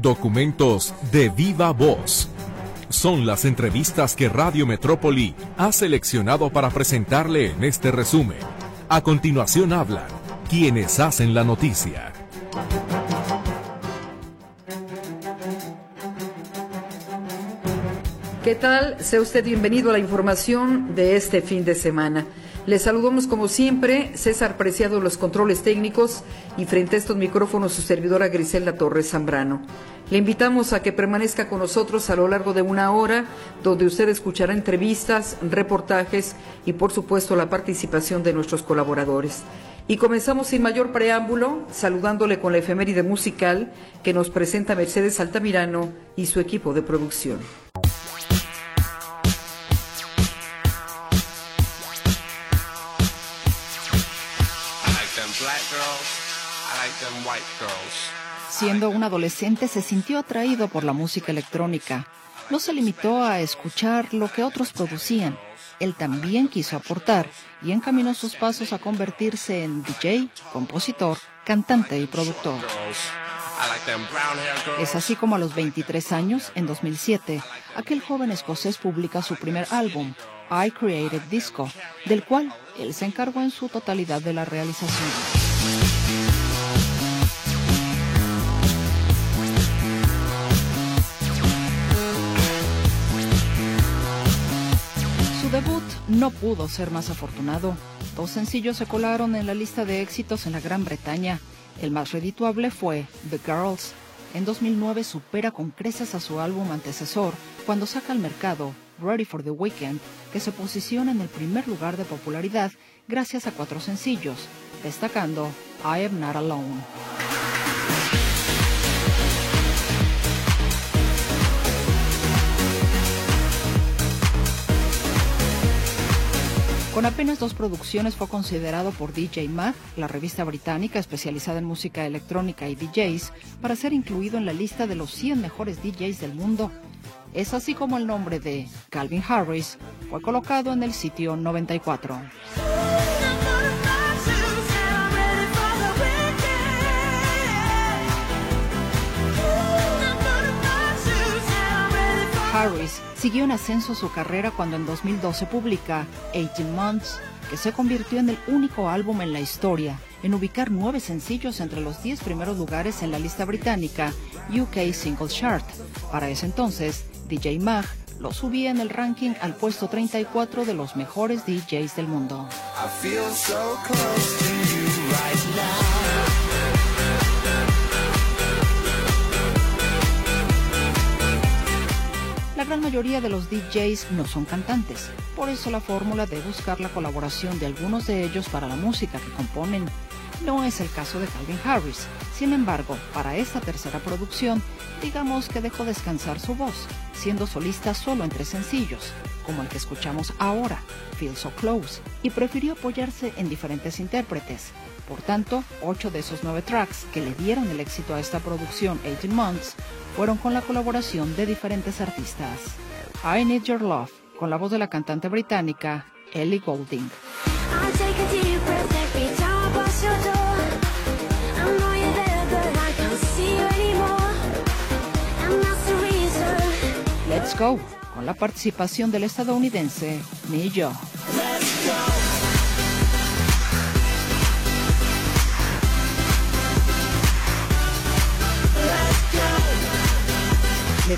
Documentos de viva voz. Son las entrevistas que Radio Metrópoli ha seleccionado para presentarle en este resumen. A continuación hablan quienes hacen la noticia. ¿Qué tal? Sea usted bienvenido a la información de este fin de semana. Les saludamos como siempre, César Preciado los controles técnicos y frente a estos micrófonos su servidora Griselda Torres Zambrano. Le invitamos a que permanezca con nosotros a lo largo de una hora, donde usted escuchará entrevistas, reportajes y por supuesto la participación de nuestros colaboradores. Y comenzamos sin mayor preámbulo, saludándole con la efeméride musical que nos presenta Mercedes Altamirano y su equipo de producción. Siendo un adolescente se sintió atraído por la música electrónica. No se limitó a escuchar lo que otros producían. Él también quiso aportar y encaminó sus pasos a convertirse en DJ, compositor, cantante y productor. Es así como a los 23 años, en 2007, aquel joven escocés publica su primer álbum, I Created Disco, del cual él se encargó en su totalidad de la realización. No pudo ser más afortunado. Dos sencillos se colaron en la lista de éxitos en la Gran Bretaña. El más redituable fue The Girls. En 2009 supera con creces a su álbum antecesor cuando saca al mercado Ready for the Weekend, que se posiciona en el primer lugar de popularidad gracias a cuatro sencillos, destacando I Am Not Alone. Con apenas dos producciones fue considerado por DJ Mag, la revista británica especializada en música electrónica y DJs, para ser incluido en la lista de los 100 mejores DJs del mundo. Es así como el nombre de Calvin Harris fue colocado en el sitio 94. Harris siguió en ascenso su carrera cuando en 2012 publica 18 Months, que se convirtió en el único álbum en la historia en ubicar nueve sencillos entre los diez primeros lugares en la lista británica UK Single Chart. Para ese entonces, DJ Mag lo subía en el ranking al puesto 34 de los mejores DJs del mundo. Gran mayoría de los DJs no son cantantes, por eso la fórmula de buscar la colaboración de algunos de ellos para la música que componen no es el caso de Calvin Harris. Sin embargo, para esta tercera producción, digamos que dejó descansar su voz, siendo solista solo en tres sencillos, como el que escuchamos ahora, Feel So Close, y prefirió apoyarse en diferentes intérpretes. Por tanto, ocho de esos nueve tracks que le dieron el éxito a esta producción 18 Months fueron con la colaboración de diferentes artistas. I Need Your Love, con la voz de la cantante británica Ellie Goulding. Let's Go, con la participación del estadounidense Millo.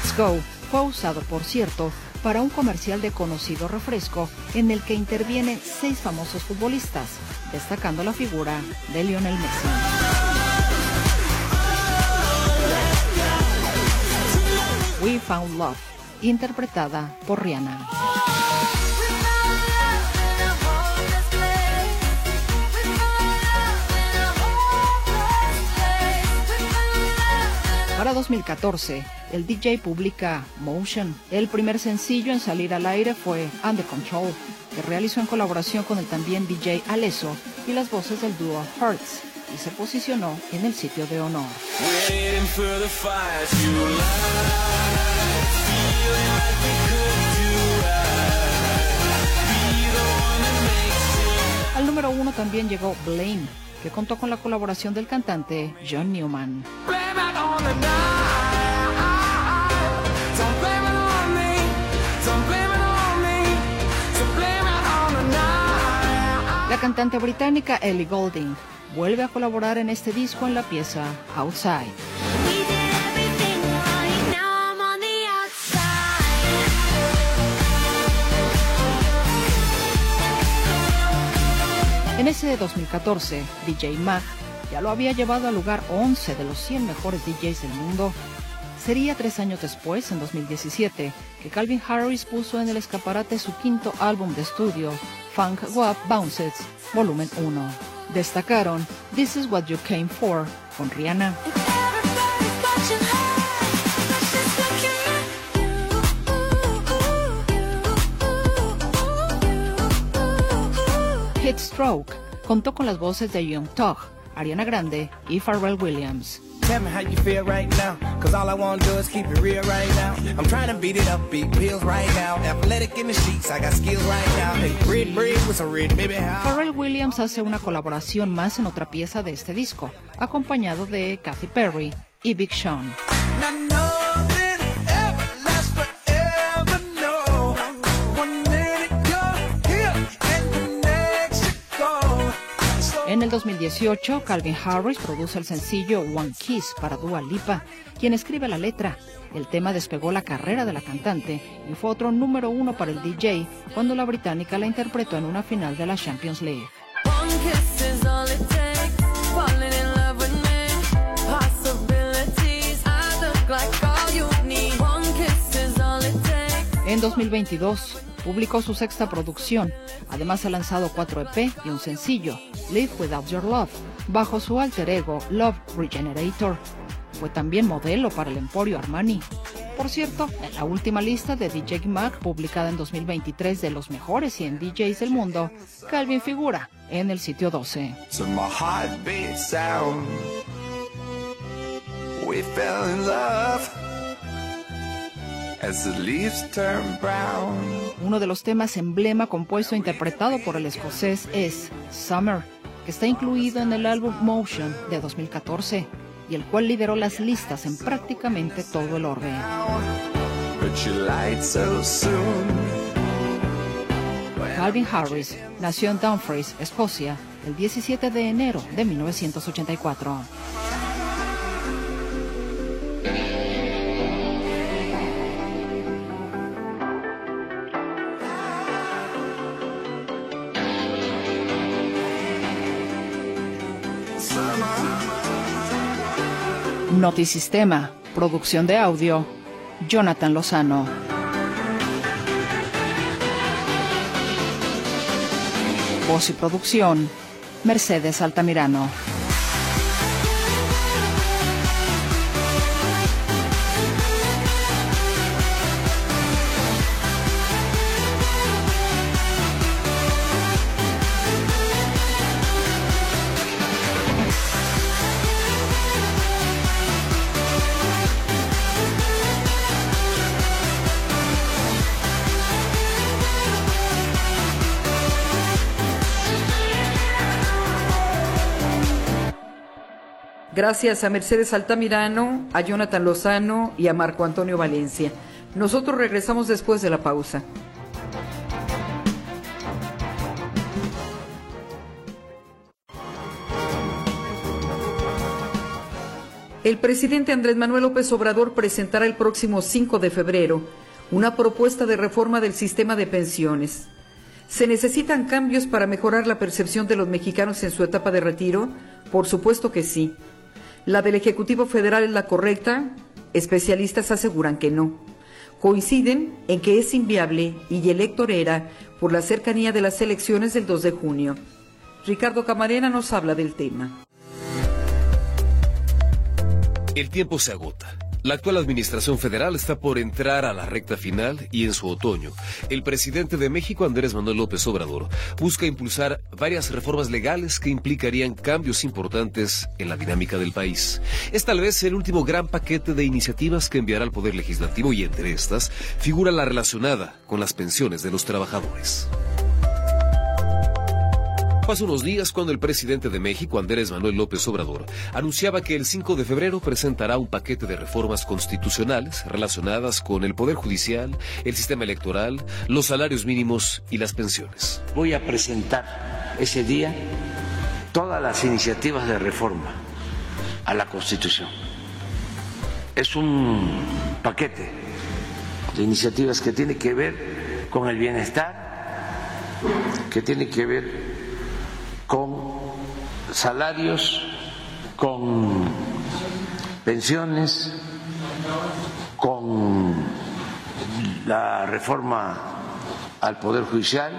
Let's Go fue usado, por cierto, para un comercial de conocido refresco en el que intervienen seis famosos futbolistas, destacando la figura de Lionel Messi. We Found Love, interpretada por Rihanna. Para 2014, el DJ publica Motion. El primer sencillo en salir al aire fue Under Control, que realizó en colaboración con el también DJ Alesso y las voces del dúo Hearts, y se posicionó en el sitio de honor. Al número uno también llegó Blame, que contó con la colaboración del cantante John Newman. La cantante británica Ellie Golding vuelve a colaborar en este disco en la pieza Outside. En ese de 2014, DJ Mac ya lo había llevado al lugar 11 de los 100 mejores DJs del mundo. Sería tres años después, en 2017, que Calvin Harris puso en el escaparate su quinto álbum de estudio, Funk Wap Bounces, volumen 1. Destacaron This Is What You Came For, con Rihanna. Hit Stroke contó con las voces de Young Tog, Ariana Grande y Pharrell Williams. Tell me how you feel right now, cause all I wanna do is keep it real right now. I'm trying to beat it up, beat pills right now. Athletic in the sheets, I got skills right now. Hey, red bread with some red, baby, how? Pharrell Williams hace una colaboración más en otra pieza de este disco, acompañado de Katy Perry y Big Sean. En el 2018, Calvin Harris produce el sencillo One Kiss para Dua Lipa, quien escribe la letra. El tema despegó la carrera de la cantante y fue otro número uno para el DJ cuando la británica la interpretó en una final de la Champions League. En 2022, publicó su sexta producción. Además ha lanzado cuatro EP y un sencillo, Live Without Your Love, bajo su alter ego Love Regenerator. Fue también modelo para el Emporio Armani. Por cierto, en la última lista de DJ Mag publicada en 2023 de los mejores 100 DJs del mundo, Calvin figura en el sitio 12. Uno de los temas emblema compuesto e interpretado por el escocés es Summer, que está incluido en el álbum Motion de 2014 y el cual lideró las listas en prácticamente todo el orden. Calvin Harris nació en Dumfries, Escocia, el 17 de enero de 1984. Notisistema, producción de audio, Jonathan Lozano. Voz y producción, Mercedes Altamirano. Gracias a Mercedes Altamirano, a Jonathan Lozano y a Marco Antonio Valencia. Nosotros regresamos después de la pausa. El presidente Andrés Manuel López Obrador presentará el próximo 5 de febrero una propuesta de reforma del sistema de pensiones. ¿Se necesitan cambios para mejorar la percepción de los mexicanos en su etapa de retiro? Por supuesto que sí. La del Ejecutivo Federal es la correcta, especialistas aseguran que no. Coinciden en que es inviable y elector era por la cercanía de las elecciones del 2 de junio. Ricardo Camarena nos habla del tema. El tiempo se agota. La actual administración federal está por entrar a la recta final y en su otoño, el presidente de México, Andrés Manuel López Obrador, busca impulsar varias reformas legales que implicarían cambios importantes en la dinámica del país. Es tal vez el último gran paquete de iniciativas que enviará al Poder Legislativo y entre estas figura la relacionada con las pensiones de los trabajadores. Hace unos días cuando el presidente de México, Andrés Manuel López Obrador, anunciaba que el 5 de febrero presentará un paquete de reformas constitucionales relacionadas con el Poder Judicial, el sistema electoral, los salarios mínimos y las pensiones. Voy a presentar ese día todas las iniciativas de reforma a la Constitución. Es un paquete de iniciativas que tiene que ver con el bienestar, que tiene que ver con salarios, con pensiones, con la reforma al Poder Judicial,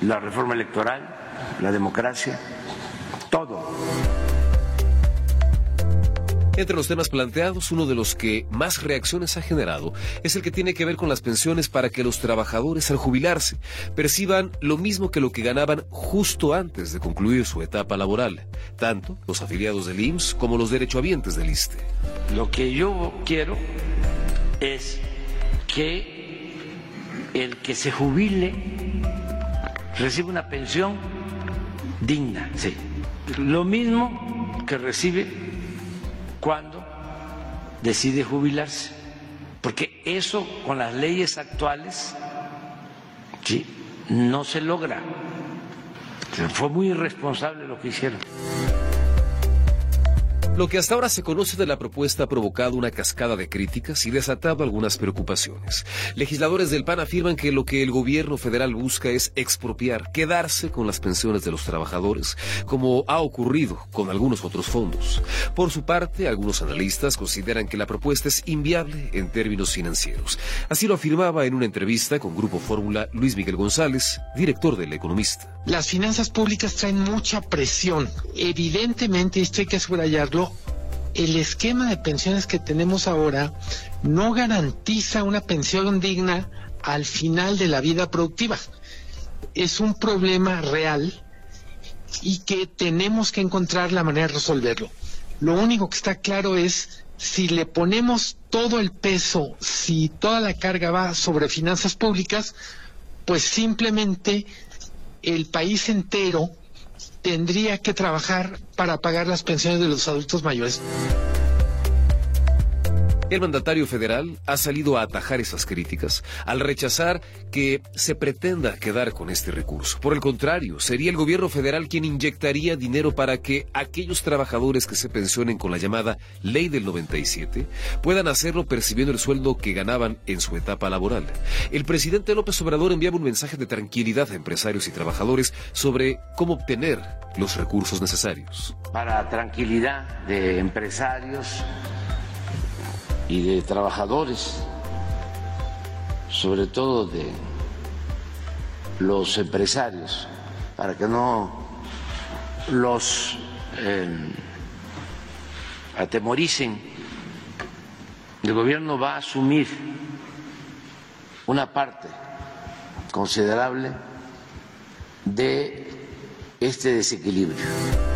la reforma electoral, la democracia, todo. Entre los temas planteados, uno de los que más reacciones ha generado es el que tiene que ver con las pensiones para que los trabajadores al jubilarse perciban lo mismo que lo que ganaban justo antes de concluir su etapa laboral, tanto los afiliados del IMSS como los derechohabientes del ISTE. Lo que yo quiero es que el que se jubile reciba una pensión digna, sí. Lo mismo que recibe cuando decide jubilarse, porque eso con las leyes actuales ¿sí? no se logra. Fue muy irresponsable lo que hicieron. Lo que hasta ahora se conoce de la propuesta ha provocado una cascada de críticas y desatado algunas preocupaciones. Legisladores del PAN afirman que lo que el gobierno federal busca es expropiar, quedarse con las pensiones de los trabajadores, como ha ocurrido con algunos otros fondos. Por su parte, algunos analistas consideran que la propuesta es inviable en términos financieros. Así lo afirmaba en una entrevista con Grupo Fórmula Luis Miguel González, director del Economista. Las finanzas públicas traen mucha presión. Evidentemente, esto hay que subrayarlo, el esquema de pensiones que tenemos ahora no garantiza una pensión digna al final de la vida productiva. Es un problema real y que tenemos que encontrar la manera de resolverlo. Lo único que está claro es si le ponemos todo el peso, si toda la carga va sobre finanzas públicas, pues simplemente el país entero tendría que trabajar para pagar las pensiones de los adultos mayores. El mandatario federal ha salido a atajar esas críticas al rechazar que se pretenda quedar con este recurso. Por el contrario, sería el gobierno federal quien inyectaría dinero para que aquellos trabajadores que se pensionen con la llamada Ley del 97 puedan hacerlo percibiendo el sueldo que ganaban en su etapa laboral. El presidente López Obrador enviaba un mensaje de tranquilidad a empresarios y trabajadores sobre cómo obtener los recursos necesarios. Para tranquilidad de empresarios, y de trabajadores, sobre todo de los empresarios, para que no los em, atemoricen. El gobierno va a asumir una parte considerable de este desequilibrio.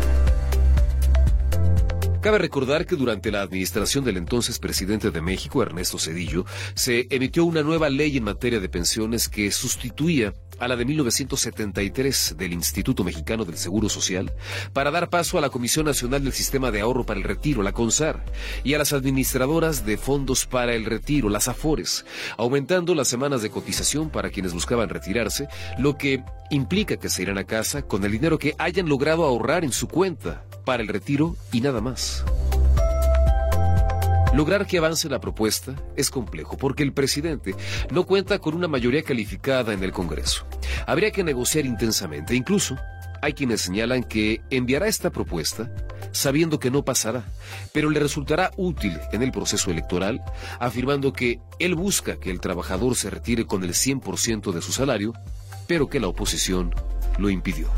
Cabe recordar que durante la administración del entonces presidente de México, Ernesto Cedillo, se emitió una nueva ley en materia de pensiones que sustituía a la de 1973 del Instituto Mexicano del Seguro Social para dar paso a la Comisión Nacional del Sistema de Ahorro para el Retiro, la CONSAR, y a las administradoras de fondos para el retiro, las AFORES, aumentando las semanas de cotización para quienes buscaban retirarse, lo que implica que se irán a casa con el dinero que hayan logrado ahorrar en su cuenta para el retiro y nada más. Lograr que avance la propuesta es complejo porque el presidente no cuenta con una mayoría calificada en el Congreso. Habría que negociar intensamente. Incluso hay quienes señalan que enviará esta propuesta sabiendo que no pasará, pero le resultará útil en el proceso electoral, afirmando que él busca que el trabajador se retire con el 100% de su salario, pero que la oposición lo impidió.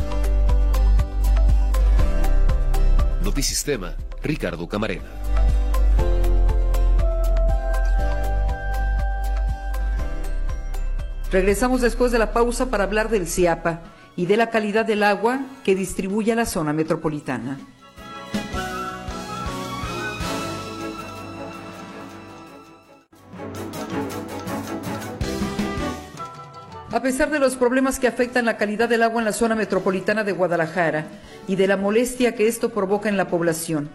Notisistema, Ricardo Camarena. Regresamos después de la pausa para hablar del CIAPA y de la calidad del agua que distribuye a la zona metropolitana. A pesar de los problemas que afectan la calidad del agua en la zona metropolitana de Guadalajara y de la molestia que esto provoca en la población,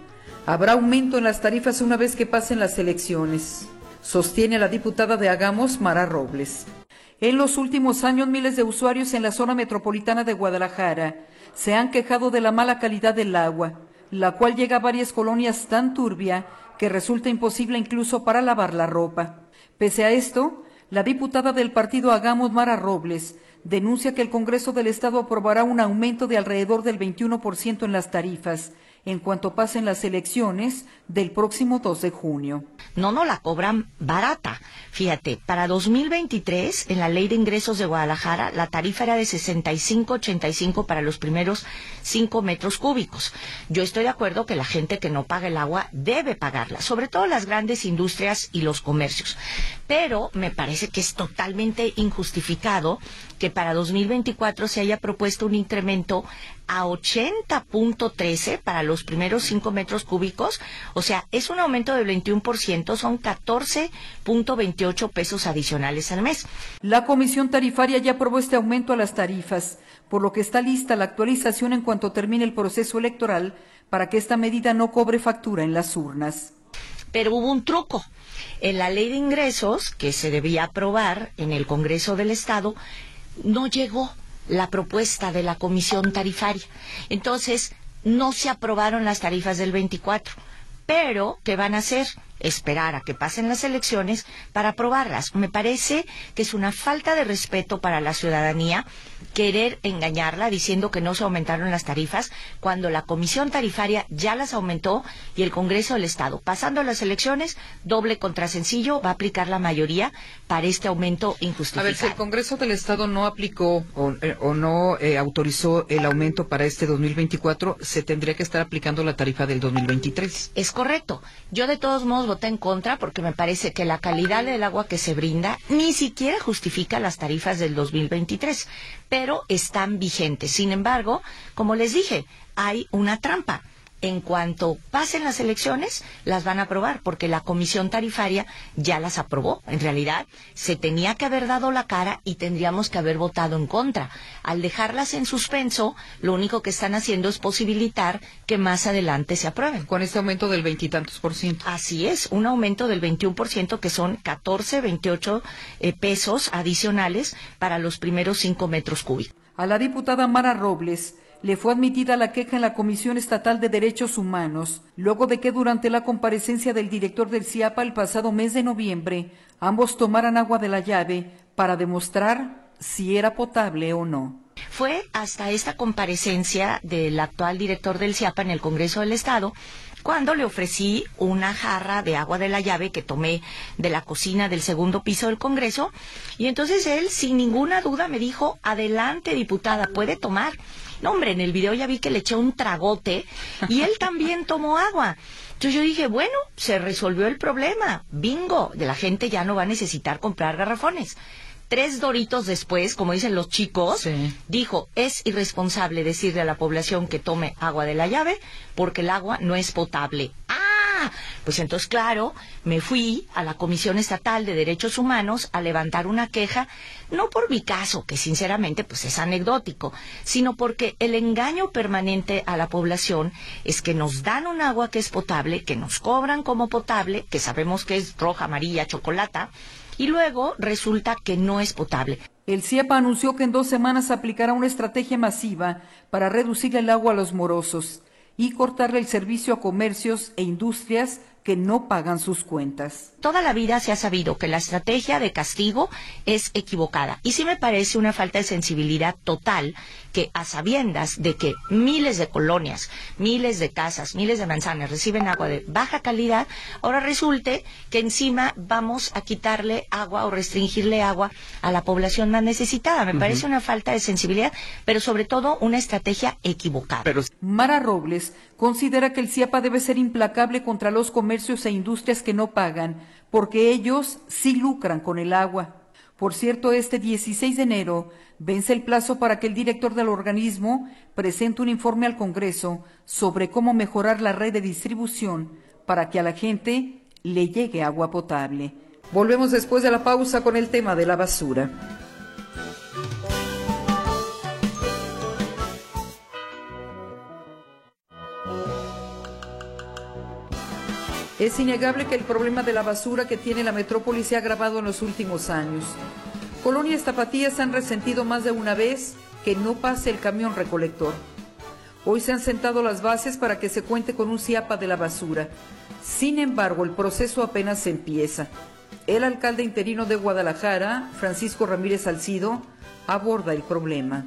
habrá aumento en las tarifas una vez que pasen las elecciones, sostiene la diputada de Agamos, Mara Robles. En los últimos años, miles de usuarios en la zona metropolitana de Guadalajara se han quejado de la mala calidad del agua, la cual llega a varias colonias tan turbia que resulta imposible incluso para lavar la ropa. Pese a esto, la diputada del partido Hagamos Mara Robles denuncia que el Congreso del Estado aprobará un aumento de alrededor del 21% en las tarifas. En cuanto pasen las elecciones del próximo 2 de junio. No, no la cobran barata. Fíjate, para 2023, en la Ley de Ingresos de Guadalajara, la tarifa era de 65.85 para los primeros 5 metros cúbicos. Yo estoy de acuerdo que la gente que no paga el agua debe pagarla, sobre todo las grandes industrias y los comercios. Pero me parece que es totalmente injustificado que para 2024 se haya propuesto un incremento a 80.13 para los primeros 5 metros cúbicos. Sea, es un aumento del 21%, son 14.28 pesos adicionales al mes. La Comisión Tarifaria ya aprobó este aumento a las tarifas, por lo que está lista la actualización en cuanto termine el proceso electoral para que esta medida no cobre factura en las urnas. Pero hubo un truco. En la ley de ingresos, que se debía aprobar en el Congreso del Estado, no llegó la propuesta de la comisión tarifaria. Entonces, no se aprobaron las tarifas del 24. Pero, ¿qué van a hacer? Esperar a que pasen las elecciones para aprobarlas. Me parece que es una falta de respeto para la ciudadanía querer engañarla diciendo que no se aumentaron las tarifas cuando la comisión tarifaria ya las aumentó y el Congreso del Estado, pasando las elecciones, doble contra sencillo, va a aplicar la mayoría para este aumento injustificado. A ver, si el Congreso del Estado no aplicó o, eh, no eh, autorizó el aumento para este 2024, se tendría que estar aplicando la tarifa del 2023. Es correcto. Yo de todos modos voté en contra porque me parece que la calidad del agua que se brinda ni siquiera justifica las tarifas del 2023, pero están vigentes. Sin embargo, como les dije, hay una trampa en cuanto pasen las elecciones, las van a aprobar, porque la comisión tarifaria ya las aprobó. En realidad, se tenía que haber dado la cara y tendríamos que haber votado en contra. Al dejarlas en suspenso, lo único que están haciendo es posibilitar que más adelante se aprueben. Con este aumento del veintitantos por ciento. Así es, un aumento del 21 por ciento, que son 14, 28 eh, pesos adicionales para los primeros cinco metros cúbicos. A la diputada Mara Robles le fue admitida la queja en la Comisión Estatal de Derechos Humanos, luego de que durante la comparecencia del director del CIAPA el pasado mes de noviembre, ambos tomaran agua de la llave para demostrar si era potable o no. Fue hasta esta comparecencia del actual director del CIAPA en el Congreso del Estado cuando le ofrecí una jarra de agua de la llave que tomé de la cocina del segundo piso del Congreso y entonces él sin ninguna duda me dijo, adelante diputada, puede tomar. No, hombre, en el video ya vi que le eché un tragote y él también tomó agua. Entonces yo dije, bueno, se resolvió el problema. Bingo, de la gente ya no va a necesitar comprar garrafones. Tres doritos después, como dicen los chicos, dijo, es irresponsable decirle a la población que tome agua de la llave porque el agua no es potable. ¡Ah! Pues entonces, claro, me fui a la Comisión Estatal de Derechos Humanos a levantar una queja, no por mi caso, que sinceramente pues es anecdótico, sino porque el engaño permanente a la población es que nos dan un agua que es potable, que nos cobran como potable, que sabemos que es roja, amarilla, chocolata, y luego resulta que no es potable. El CIEPA anunció que en dos semanas aplicará una estrategia masiva para reducir el agua a los morosos y cortarle el servicio a comercios e industrias que no pagan sus cuentas. Toda la vida se ha sabido que la estrategia de castigo es equivocada y sí me parece una falta de sensibilidad total que a sabiendas de que miles de colonias, miles de casas, miles de manzanas reciben agua de baja calidad, ahora resulte que encima vamos a quitarle agua o restringirle agua a la población más necesitada. Me parece una falta de sensibilidad, pero sobre todo una estrategia equivocada. Mara Robles considera que el CIAPA debe ser implacable contra los comercios e industrias que no pagan, porque ellos sí lucran con el agua. Por cierto, este 16 de enero vence el plazo para que el director del organismo presente un informe al Congreso sobre cómo mejorar la red de distribución para que a la gente le llegue agua potable. Volvemos después de la pausa con el tema de la basura. Es innegable que el problema de la basura que tiene la metrópoli se ha agravado en los últimos años. Colonias tapatías han resentido más de una vez que no pase el camión recolector. Hoy se han sentado las bases para que se cuente con un CIAPA de la basura. Sin embargo, el proceso apenas empieza. El alcalde interino de Guadalajara, Francisco Ramírez Salcido, aborda el problema.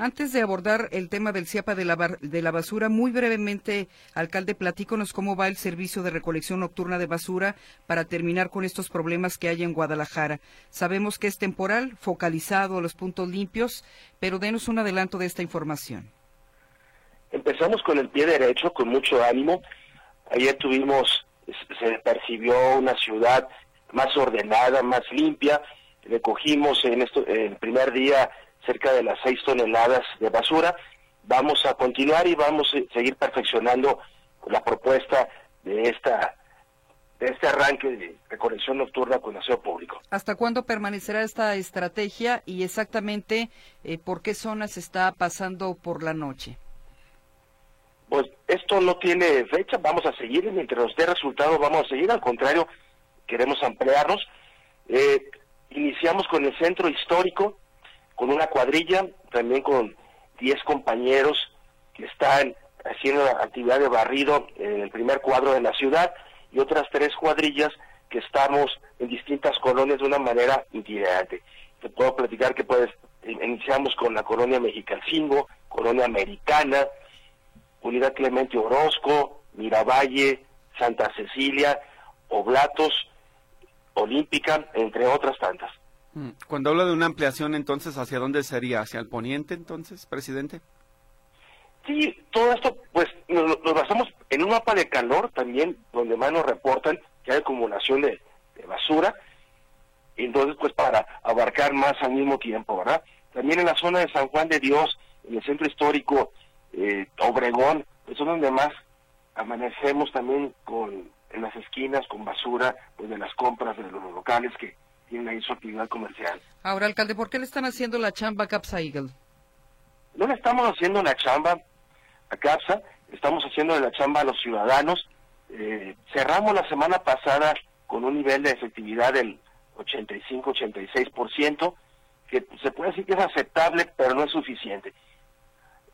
Antes de abordar el tema del CIAPA de la, de la basura, muy brevemente, alcalde, platíconos cómo va el servicio de recolección nocturna de basura para terminar con estos problemas que hay en Guadalajara. Sabemos que es temporal, focalizado a los puntos limpios, pero denos un adelanto de esta información. Empezamos con el pie derecho, con mucho ánimo. Ayer tuvimos, se percibió una ciudad más ordenada, más limpia. Recogimos en el primer día cerca de las seis toneladas de basura. Vamos a continuar y vamos a seguir perfeccionando la propuesta de esta de este arranque de recolección nocturna con aseo público. ¿Hasta cuándo permanecerá esta estrategia y exactamente eh, por qué zonas está pasando por la noche? Pues esto no tiene fecha, vamos a seguir, mientras nos dé resultados vamos a seguir, al contrario, queremos ampliarnos. Eh, iniciamos con el centro histórico, con una cuadrilla, también con 10 compañeros que están haciendo actividad de barrido en el primer cuadro de la ciudad y otras tres cuadrillas que estamos en distintas colonias de una manera itinerante. Te puedo platicar que pues iniciamos con la colonia Mexicalcingo, colonia americana, Unidad Clemente Orozco, Miravalle, Santa Cecilia, Oblatos, Olímpica, entre otras tantas. Mm. Cuando habla de una ampliación, entonces, ¿hacia dónde sería? ¿Hacia el poniente, entonces, presidente? Sí, todo esto, pues, nos, basamos en un mapa de calor también, donde más nos reportan que hay acumulación de, basura, entonces, pues, para abarcar más al mismo tiempo, ¿verdad? También en la zona de San Juan de Dios, en el centro histórico, eh, Obregón, pues, son donde más amanecemos también con en las esquinas con basura pues de las compras de los locales que tienen ahí su actividad comercial. Ahora, alcalde, ¿por qué le están haciendo la chamba a Capsa Eagle? No le estamos haciendo la chamba a Capsa, estamos haciendo la chamba a los ciudadanos. Eh, cerramos la semana pasada con un nivel de efectividad del 85-86%, que se puede decir que es aceptable, pero no es suficiente.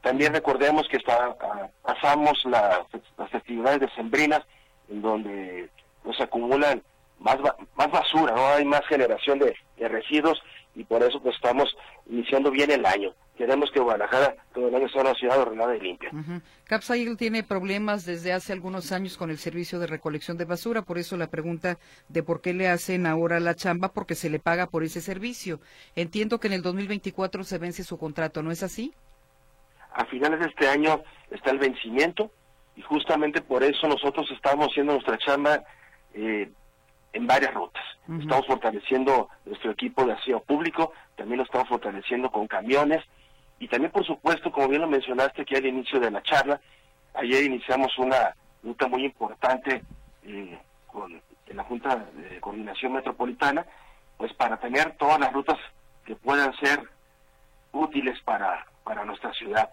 También recordemos que está, ah, pasamos las actividades decembrinas en donde nos acumulan más, más basura, no hay más generación de, residuos y por eso pues estamos iniciando bien el año. Queremos que Guadalajara todo el año sea una ciudad ordenada y limpia. Uh tiene problemas desde hace algunos años con el servicio de recolección de basura, por eso la pregunta de por qué le hacen ahora la chamba, porque se le paga por ese servicio. Entiendo que en el 2024 se vence su contrato, ¿no es así? A finales de este año está el vencimiento, y justamente por eso nosotros estamos haciendo nuestra chamba eh, en varias rutas. Estamos fortaleciendo nuestro equipo de aseo público, también lo estamos fortaleciendo con camiones y también, por supuesto, como bien lo mencionaste aquí al inicio de la charla, ayer iniciamos una ruta muy importante eh, con, en la Junta de Coordinación Metropolitana, pues para tener todas las rutas que puedan ser útiles para, para nuestra ciudad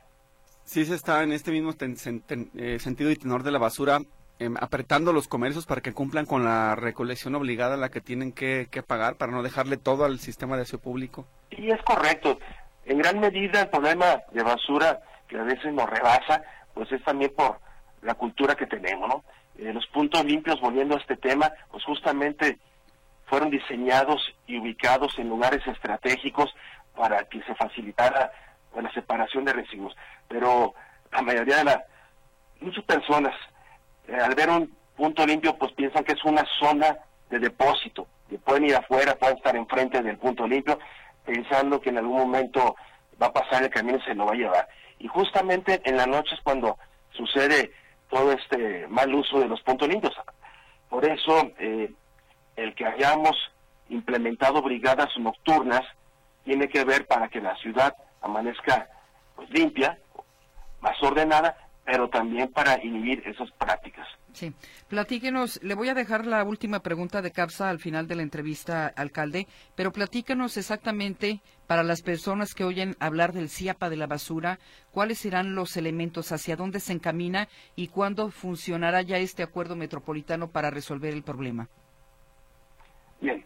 sí se está en este mismo eh, sentido y tenor de la basura apretando los comercios para que cumplan con la recolección obligada la que tienen que, pagar para no dejarle todo al sistema de aseo público. Sí, es correcto. En gran medida el problema de basura que a veces nos rebasa, pues es también por la cultura que tenemos, ¿no? Eh, los puntos limpios, volviendo a este tema, pues justamente fueron diseñados y ubicados en lugares estratégicos para que se facilitara la separación de residuos pero la mayoría de las, muchas personas, eh, al ver un punto limpio, pues piensan que es una zona de depósito, que pueden ir afuera, pueden estar enfrente del punto limpio, pensando que en algún momento va a pasar el camino y se lo va a llevar. Y justamente en la noche es cuando sucede todo este mal uso de los puntos limpios. Por eso, eh, el que hayamos implementado brigadas nocturnas tiene que ver para que la ciudad amanezca pues limpia, más ordenada, pero también para inhibir esas prácticas. Sí, platíquenos, le voy a dejar la última pregunta de CAPSA al final de la entrevista, alcalde, pero platíquenos exactamente para las personas que oyen hablar del CIAPA de la basura, cuáles serán los elementos, hacia dónde se encamina y cuándo funcionará ya este acuerdo metropolitano para resolver el problema. Bien,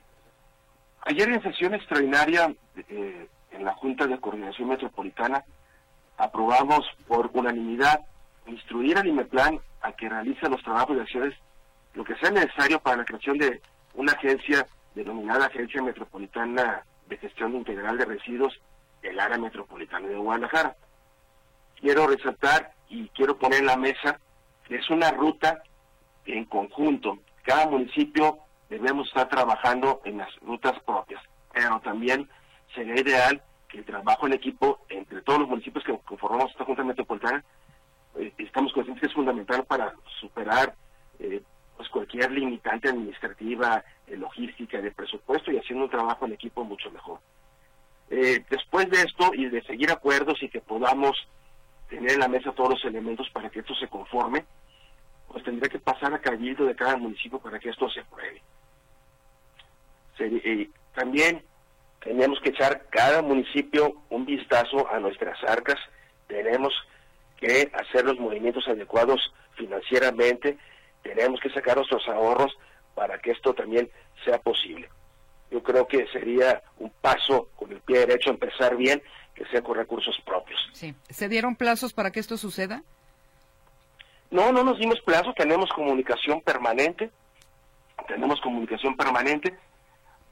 ayer en sesión extraordinaria eh, en la Junta de Coordinación Metropolitana aprobamos por unanimidad instruir al IMEPLAN a que realice los trabajos de acciones, lo que sea necesario para la creación de una agencia denominada Agencia Metropolitana de Gestión Integral de Residuos del área metropolitana de Guadalajara. Quiero resaltar y quiero poner en la mesa que es una ruta en conjunto. Cada municipio debemos estar trabajando en las rutas propias, pero también sería ideal que el trabajo en equipo entre todos los municipios que conformamos esta Junta Metropolitana eh, estamos conscientes que es fundamental para superar eh, pues cualquier limitante administrativa, eh, logística, de presupuesto y haciendo un trabajo en equipo mucho mejor. después de esto y de seguir acuerdos y que podamos tener en la mesa todos los elementos para que esto se conforme, pues tendría que pasar a cabildo de cada municipio para que esto se apruebe. también tenemos que echar cada municipio un vistazo a nuestras arcas, tenemos que hacer los movimientos adecuados financieramente, tenemos que sacar nuestros ahorros para que esto también sea posible. Yo creo que sería un paso con el pie derecho empezar bien, que sea con recursos propios. Sí. ¿Se dieron plazos para que esto suceda? No, no nos dimos plazos, tenemos comunicación permanente, tenemos comunicación permanente.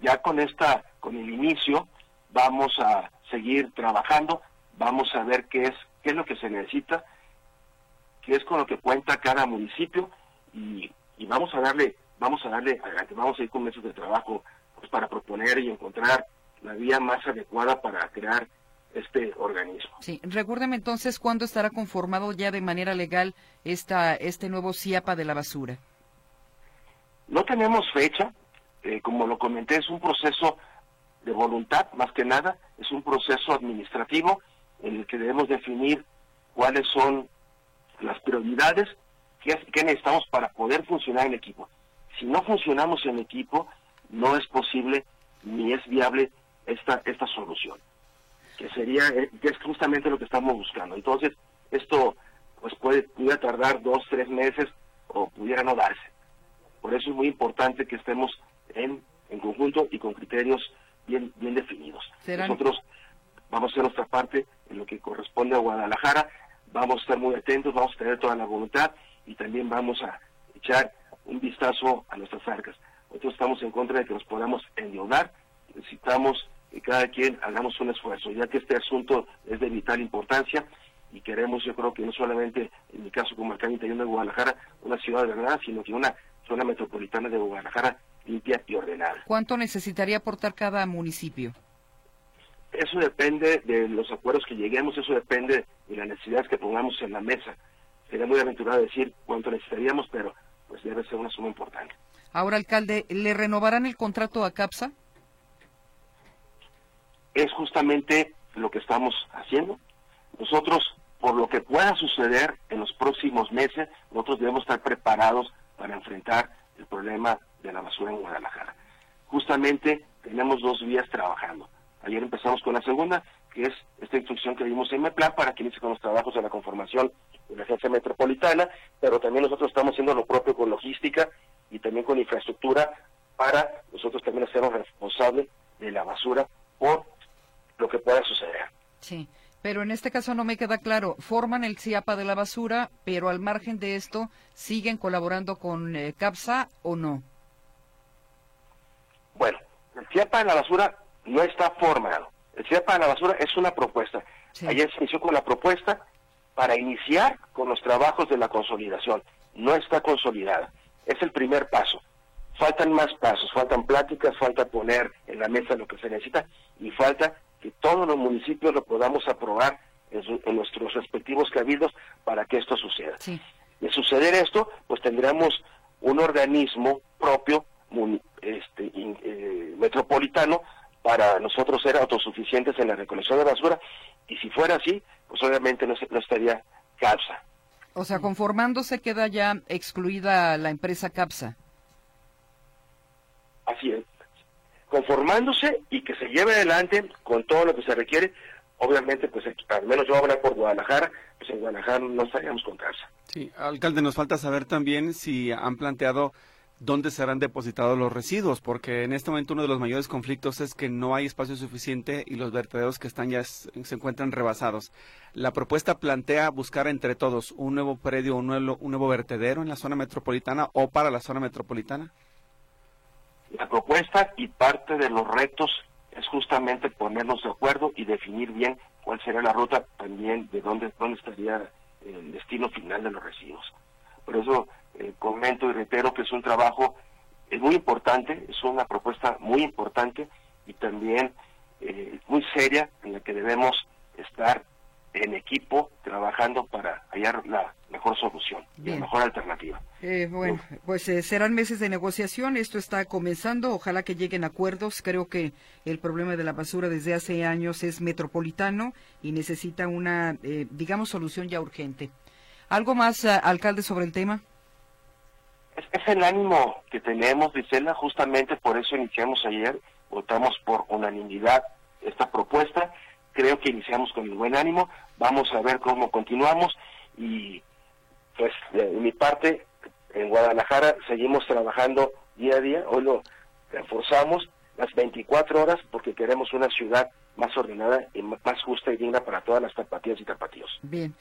Ya con esta, con el inicio, vamos a seguir trabajando, vamos a ver qué es qué es lo que se necesita, qué es con lo que cuenta cada municipio y, vamos a darle, vamos a darle vamos a ir con meses de trabajo pues, para proponer y encontrar la vía más adecuada para crear este organismo. Sí, recuérdeme entonces cuándo estará conformado ya de manera legal esta, este nuevo CIAPA de la basura. No tenemos fecha, eh, como lo comenté, es un proceso de voluntad, más que nada, es un proceso administrativo en el que debemos definir cuáles son las prioridades que, necesitamos para poder funcionar en equipo. Si no funcionamos en equipo, no es posible ni es viable esta, esta solución, que sería, eh, que es justamente lo que estamos buscando. Entonces, esto pues puede, pudiera tardar dos, tres meses o pudiera no darse. Por eso es muy importante que estemos en, en conjunto y con criterios bien, bien definidos. Nosotros vamos a hacer nuestra parte lo que corresponde a Guadalajara, vamos a estar muy atentos, vamos a tener toda la voluntad y también vamos a echar un vistazo a nuestras arcas. Nosotros estamos en contra de que nos podamos endeudar, necesitamos que cada quien hagamos un esfuerzo, ya que este asunto es de vital importancia y queremos, yo creo que no solamente en mi caso como alcalde interior de Guadalajara, una ciudad de verdad, sino que una zona metropolitana de Guadalajara limpia y ordenada. ¿Cuánto necesitaría aportar cada municipio? Eso depende de los acuerdos que lleguemos, eso depende de las necesidades que pongamos en la mesa. Sería muy aventurado decir cuánto necesitaríamos, pero pues debe ser una suma importante. Ahora, alcalde, ¿le renovarán el contrato a CAPSA? Es justamente lo que estamos haciendo. Nosotros, por lo que pueda suceder en los próximos meses, nosotros debemos estar preparados para enfrentar el problema de la basura en Guadalajara. Justamente tenemos dos vías trabajando. Ayer empezamos con la segunda, que es esta instrucción que dimos en MEPLAN para que inicie con los trabajos de la conformación de la agencia metropolitana, pero también nosotros estamos haciendo lo propio con logística y también con infraestructura para nosotros también hacernos responsables de la basura por lo que pueda suceder. Sí, pero en este caso no me queda claro, forman el CIAPA de la basura, pero al margen de esto, ¿siguen colaborando con eh, CAPSA o no? Bueno, el CIAPA de la basura no está formado. El CIAP para la basura es una propuesta. Ayer se inició con la propuesta para iniciar con los trabajos de la consolidación. No está consolidada. Es el primer paso. Faltan más pasos, faltan pláticas, falta poner en la mesa lo que se necesita y falta que todos los municipios lo podamos aprobar en, nuestros respectivos cabildos para que esto suceda. De suceder esto, pues tendríamos un organismo propio este, eh, metropolitano para nosotros ser autosuficientes en la recolección de basura y si fuera así, pues obviamente no, no estaría CAPSA. O sea, conformándose queda ya excluida la empresa CAPSA. Así es. Conformándose y que se lleve adelante con todo lo que se requiere. Obviamente, pues al menos yo hablar por Guadalajara, pues en Guadalajara no estaríamos con casa. Sí, alcalde, nos falta saber también si han planteado dónde serán depositados los residuos, porque en este momento uno de los mayores conflictos es que no hay espacio suficiente y los vertederos que están ya se encuentran rebasados. La propuesta plantea buscar entre todos un nuevo predio, un nuevo, un nuevo vertedero en la zona metropolitana o para la zona metropolitana. La propuesta y parte de los retos es justamente ponernos de acuerdo y definir bien cuál sería la ruta también de dónde, dónde estaría el destino final de los residuos. Por eso eh, comento y reitero que es un trabajo es muy importante, es una propuesta muy importante y también eh, muy seria en la que debemos estar en equipo trabajando para hallar la mejor solución, la mejor alternativa. Eh, bueno, pues serán meses de negociación, esto está comenzando, ojalá que lleguen acuerdos, creo que el problema de la basura desde hace años es metropolitano y necesita una, digamos, solución ya urgente. ¿Algo más, alcalde, sobre el tema? Es, el ánimo que tenemos, Gisela, justamente por eso iniciamos ayer, votamos por unanimidad esta propuesta, creo que iniciamos con el buen ánimo, vamos a ver cómo continuamos. Y pues de mi parte en Guadalajara seguimos trabajando día a día, hoy lo reforzamos las 24 horas porque queremos una ciudad más ordenada y más justa y digna para todas las tapatías y tapatíos. Bien.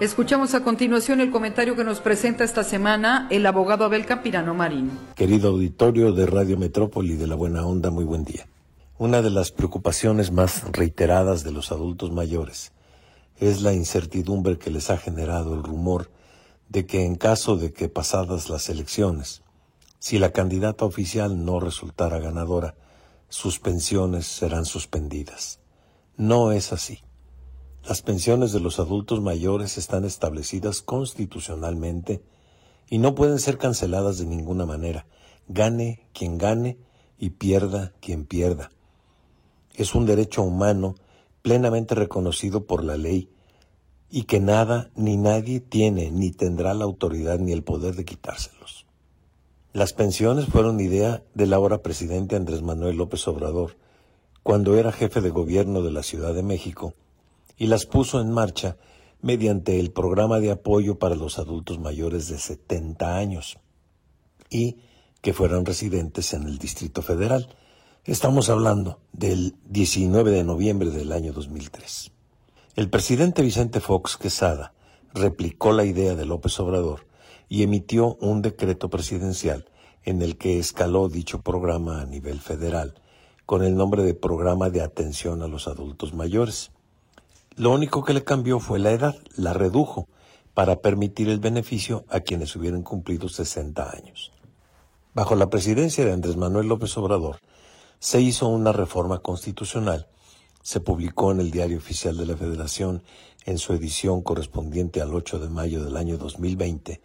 Escuchamos a continuación el comentario que nos presenta esta semana el abogado Abel Campirano Marín. Querido auditorio de Radio Metrópoli de la Buena Onda, muy buen día. Una de las preocupaciones más reiteradas de los adultos mayores es la incertidumbre que les ha generado el rumor de que en caso de que pasadas las elecciones, si la candidata oficial no resultara ganadora, sus pensiones serán suspendidas. No es así. Las pensiones de los adultos mayores están establecidas constitucionalmente y no pueden ser canceladas de ninguna manera, gane quien gane y pierda quien pierda. Es un derecho humano plenamente reconocido por la ley y que nada ni nadie tiene ni tendrá la autoridad ni el poder de quitárselos. Las pensiones fueron idea del ahora presidente Andrés Manuel López Obrador, cuando era jefe de gobierno de la Ciudad de México y las puso en marcha mediante el programa de apoyo para los adultos mayores de 70 años y que fueran residentes en el Distrito Federal. Estamos hablando del 19 de noviembre del año 2003. El presidente Vicente Fox Quesada replicó la idea de López Obrador y emitió un decreto presidencial en el que escaló dicho programa a nivel federal con el nombre de Programa de Atención a los Adultos Mayores. Lo único que le cambió fue la edad, la redujo para permitir el beneficio a quienes hubieran cumplido 60 años. Bajo la presidencia de Andrés Manuel López Obrador, se hizo una reforma constitucional. Se publicó en el Diario Oficial de la Federación en su edición correspondiente al 8 de mayo del año 2020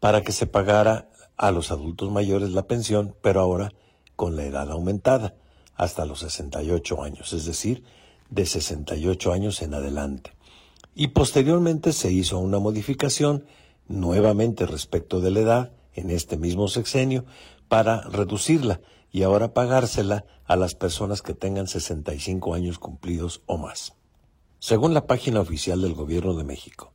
para que se pagara a los adultos mayores la pensión, pero ahora con la edad aumentada hasta los 68 años, es decir, de 68 años en adelante. Y posteriormente se hizo una modificación nuevamente respecto de la edad en este mismo sexenio para reducirla y ahora pagársela a las personas que tengan 65 años cumplidos o más. Según la página oficial del Gobierno de México,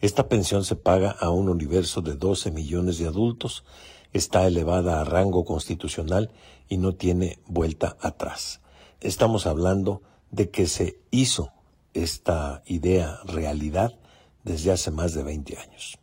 esta pensión se paga a un universo de 12 millones de adultos, está elevada a rango constitucional y no tiene vuelta atrás. Estamos hablando de que se hizo esta idea realidad desde hace más de 20 años.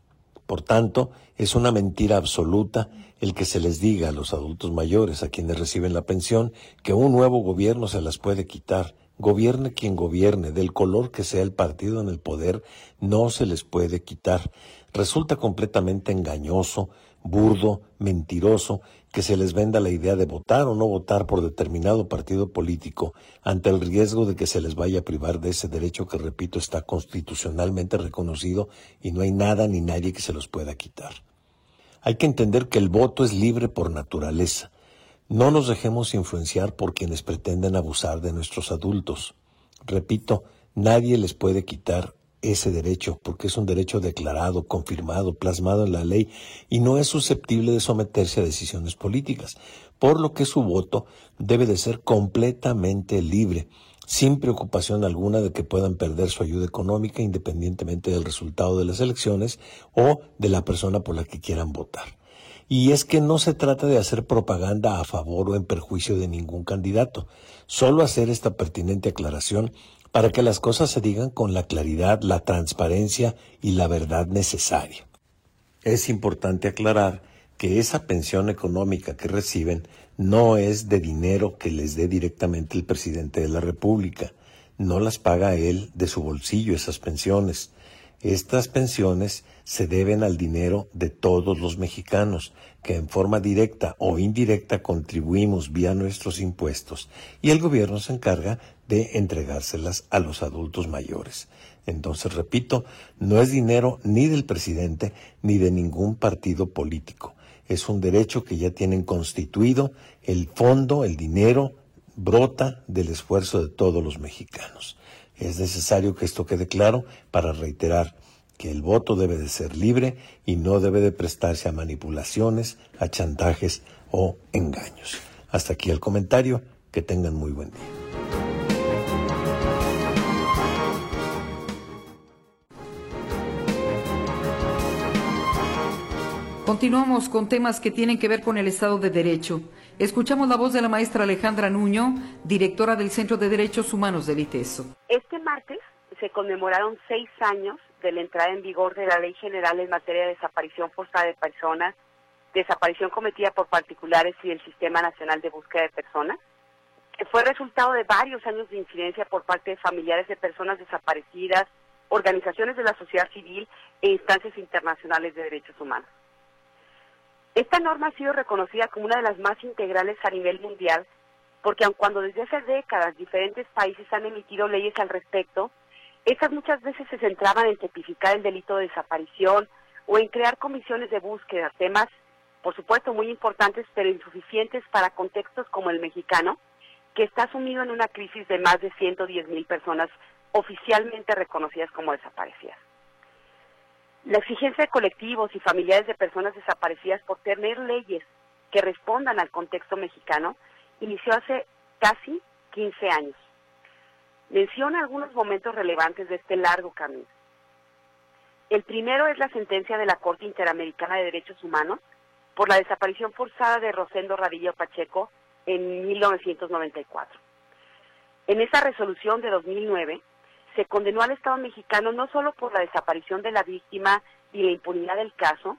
Por tanto, es una mentira absoluta el que se les diga a los adultos mayores, a quienes reciben la pensión, que un nuevo gobierno se las puede quitar. Gobierne quien gobierne, del color que sea el partido en el poder, no se les puede quitar. Resulta completamente engañoso, burdo, mentiroso, que se les venda la idea de votar o no votar por determinado partido político ante el riesgo de que se les vaya a privar de ese derecho que, repito, está constitucionalmente reconocido y no hay nada ni nadie que se los pueda quitar. Hay que entender que el voto es libre por naturaleza, No nos dejemos influenciar por quienes pretenden abusar de nuestros adultos. Repito, nadie les puede quitar ese derecho, porque es un derecho declarado, confirmado, plasmado en la ley y no es susceptible de someterse a decisiones políticas, por lo que su voto debe de ser completamente libre, sin preocupación alguna de que puedan perder su ayuda económica independientemente del resultado de las elecciones o de la persona por la que quieran votar. Y es que no se trata de hacer propaganda a favor o en perjuicio de ningún candidato, solo hacer esta pertinente aclaración para que las cosas se digan con la claridad, la transparencia y la verdad necesaria. Es importante aclarar que esa pensión económica que reciben no es de dinero que les dé directamente el presidente de la República. No las paga él de su bolsillo esas pensiones. Estas pensiones se deben al dinero de todos los mexicanos, que en forma directa o indirecta contribuimos vía nuestros impuestos, y el gobierno se encarga de entregárselas a los adultos mayores. Entonces, repito, no es dinero ni del presidente ni de ningún partido político. Es un derecho que ya tienen constituido, el fondo, el dinero, brota del esfuerzo de todos los mexicanos. Es necesario que esto quede claro para reiterar que el voto debe de ser libre y no debe de prestarse a manipulaciones, a chantajes o engaños. Hasta aquí el comentario. Que tengan muy buen día. Continuamos con temas que tienen que ver con el Estado de Derecho. Escuchamos la voz de la maestra Alejandra Nuño, directora del Centro de Derechos Humanos del ITESO. Este martes se conmemoraron seis años de la entrada en vigor de la Ley General en materia de desaparición forzada de personas, desaparición cometida por particulares y el Sistema Nacional de Búsqueda de Personas, que fue resultado de varios años de incidencia por parte de familiares de personas desaparecidas, organizaciones de la sociedad civil e instancias internacionales de derechos humanos. Esta norma ha sido reconocida como una de las más integrales a nivel mundial, porque aun cuando desde hace décadas diferentes países han emitido leyes al respecto, estas muchas veces se centraban en tipificar el delito de desaparición o en crear comisiones de búsqueda, temas, por supuesto, muy importantes, pero insuficientes para contextos como el mexicano, que está sumido en una crisis de más de 110 mil personas oficialmente reconocidas como desaparecidas. La exigencia de colectivos y familiares de personas desaparecidas por tener leyes que respondan al contexto mexicano inició hace casi 15 años. Menciona algunos momentos relevantes de este largo camino. El primero es la sentencia de la Corte Interamericana de Derechos Humanos por la desaparición forzada de Rosendo Radillo Pacheco en 1994. En esa resolución de 2009, se condenó al Estado mexicano no solo por la desaparición de la víctima y la impunidad del caso,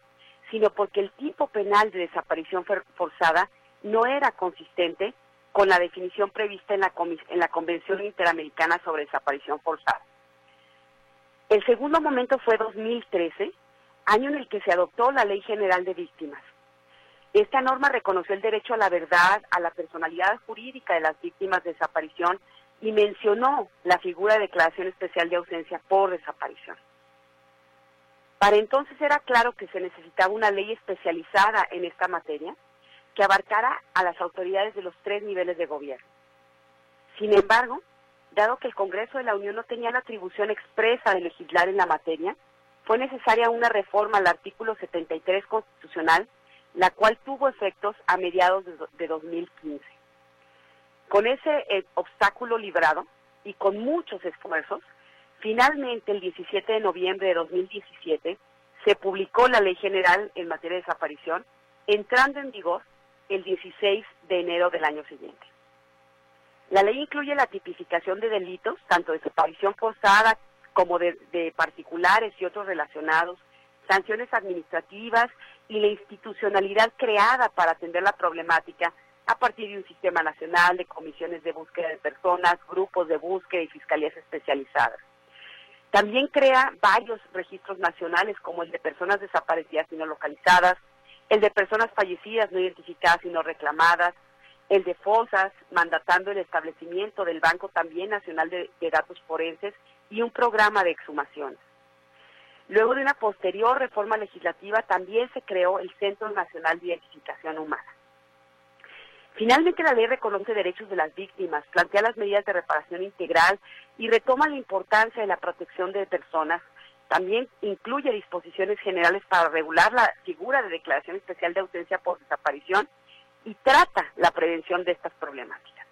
sino porque el tipo penal de desaparición forzada no era consistente con la definición prevista en la, en la Convención Interamericana sobre Desaparición Forzada. El segundo momento fue 2013, año en el que se adoptó la Ley General de Víctimas. Esta norma reconoció el derecho a la verdad, a la personalidad jurídica de las víctimas de desaparición y mencionó la figura de declaración especial de ausencia por desaparición. Para entonces era claro que se necesitaba una ley especializada en esta materia que abarcara a las autoridades de los tres niveles de gobierno. Sin embargo, dado que el Congreso de la Unión no tenía la atribución expresa de legislar en la materia, fue necesaria una reforma al artículo 73 constitucional, la cual tuvo efectos a mediados de 2015. Con ese eh, obstáculo librado y con muchos esfuerzos, finalmente el 17 de noviembre de 2017 se publicó la Ley General en materia de desaparición, entrando en vigor el 16 de enero del año siguiente. La ley incluye la tipificación de delitos, tanto de desaparición forzada como de, de particulares y otros relacionados, sanciones administrativas y la institucionalidad creada para atender la problemática a partir de un sistema nacional de comisiones de búsqueda de personas, grupos de búsqueda y fiscalías especializadas. También crea varios registros nacionales como el de personas desaparecidas y no localizadas, el de personas fallecidas no identificadas y no reclamadas, el de fosas, mandatando el establecimiento del Banco también Nacional de, de Datos Forenses y un programa de exhumaciones. Luego de una posterior reforma legislativa también se creó el Centro Nacional de Identificación Humana. Finalmente, la ley reconoce derechos de las víctimas, plantea las medidas de reparación integral y retoma la importancia de la protección de personas. También incluye disposiciones generales para regular la figura de declaración especial de ausencia por desaparición y trata la prevención de estas problemáticas.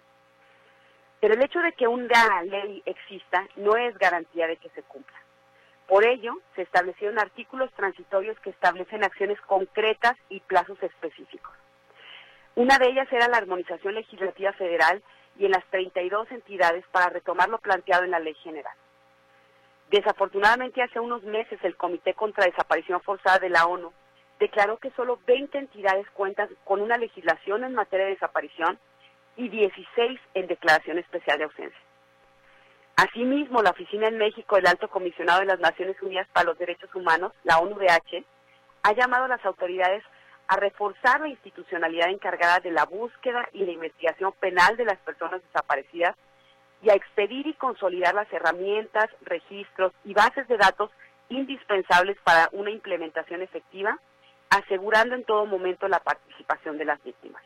Pero el hecho de que una ley exista no es garantía de que se cumpla. Por ello, se establecieron artículos transitorios que establecen acciones concretas y plazos específicos. Una de ellas era la armonización legislativa federal y en las 32 entidades para retomar lo planteado en la ley general. Desafortunadamente, hace unos meses el Comité contra Desaparición Forzada de la ONU declaró que solo 20 entidades cuentan con una legislación en materia de desaparición y 16 en declaración especial de ausencia. Asimismo, la Oficina en México del Alto Comisionado de las Naciones Unidas para los Derechos Humanos, la ONUDH, ha llamado a las autoridades a reforzar la institucionalidad encargada de la búsqueda y la investigación penal de las personas desaparecidas y a expedir y consolidar las herramientas, registros y bases de datos indispensables para una implementación efectiva, asegurando en todo momento la participación de las víctimas.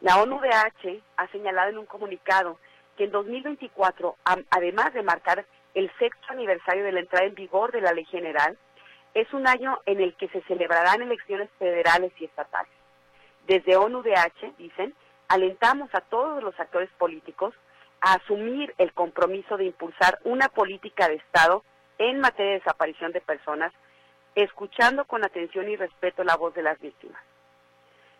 La ONUDH ha señalado en un comunicado que en 2024, además de marcar el sexto aniversario de la entrada en vigor de la ley general, es un año en el que se celebrarán elecciones federales y estatales. Desde ONU-DH, dicen, alentamos a todos los actores políticos a asumir el compromiso de impulsar una política de Estado en materia de desaparición de personas, escuchando con atención y respeto la voz de las víctimas.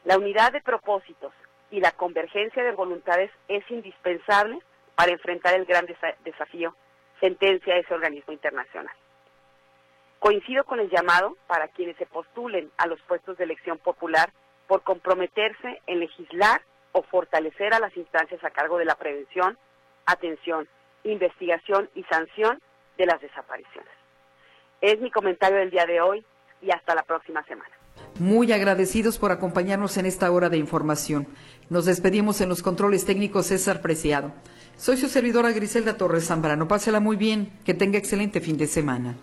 La unidad de propósitos y la convergencia de voluntades es indispensable para enfrentar el gran desafío, sentencia ese organismo internacional. Coincido con el llamado para quienes se postulen a los puestos de elección popular por comprometerse en legislar o fortalecer a las instancias a cargo de la prevención, atención, investigación y sanción de las desapariciones. Es mi comentario del día de hoy y hasta la próxima semana. Muy agradecidos por acompañarnos en esta hora de información. Nos despedimos en los controles técnicos César Preciado. Soy su servidora Griselda Torres Zambrano. Pásela muy bien. Que tenga excelente fin de semana.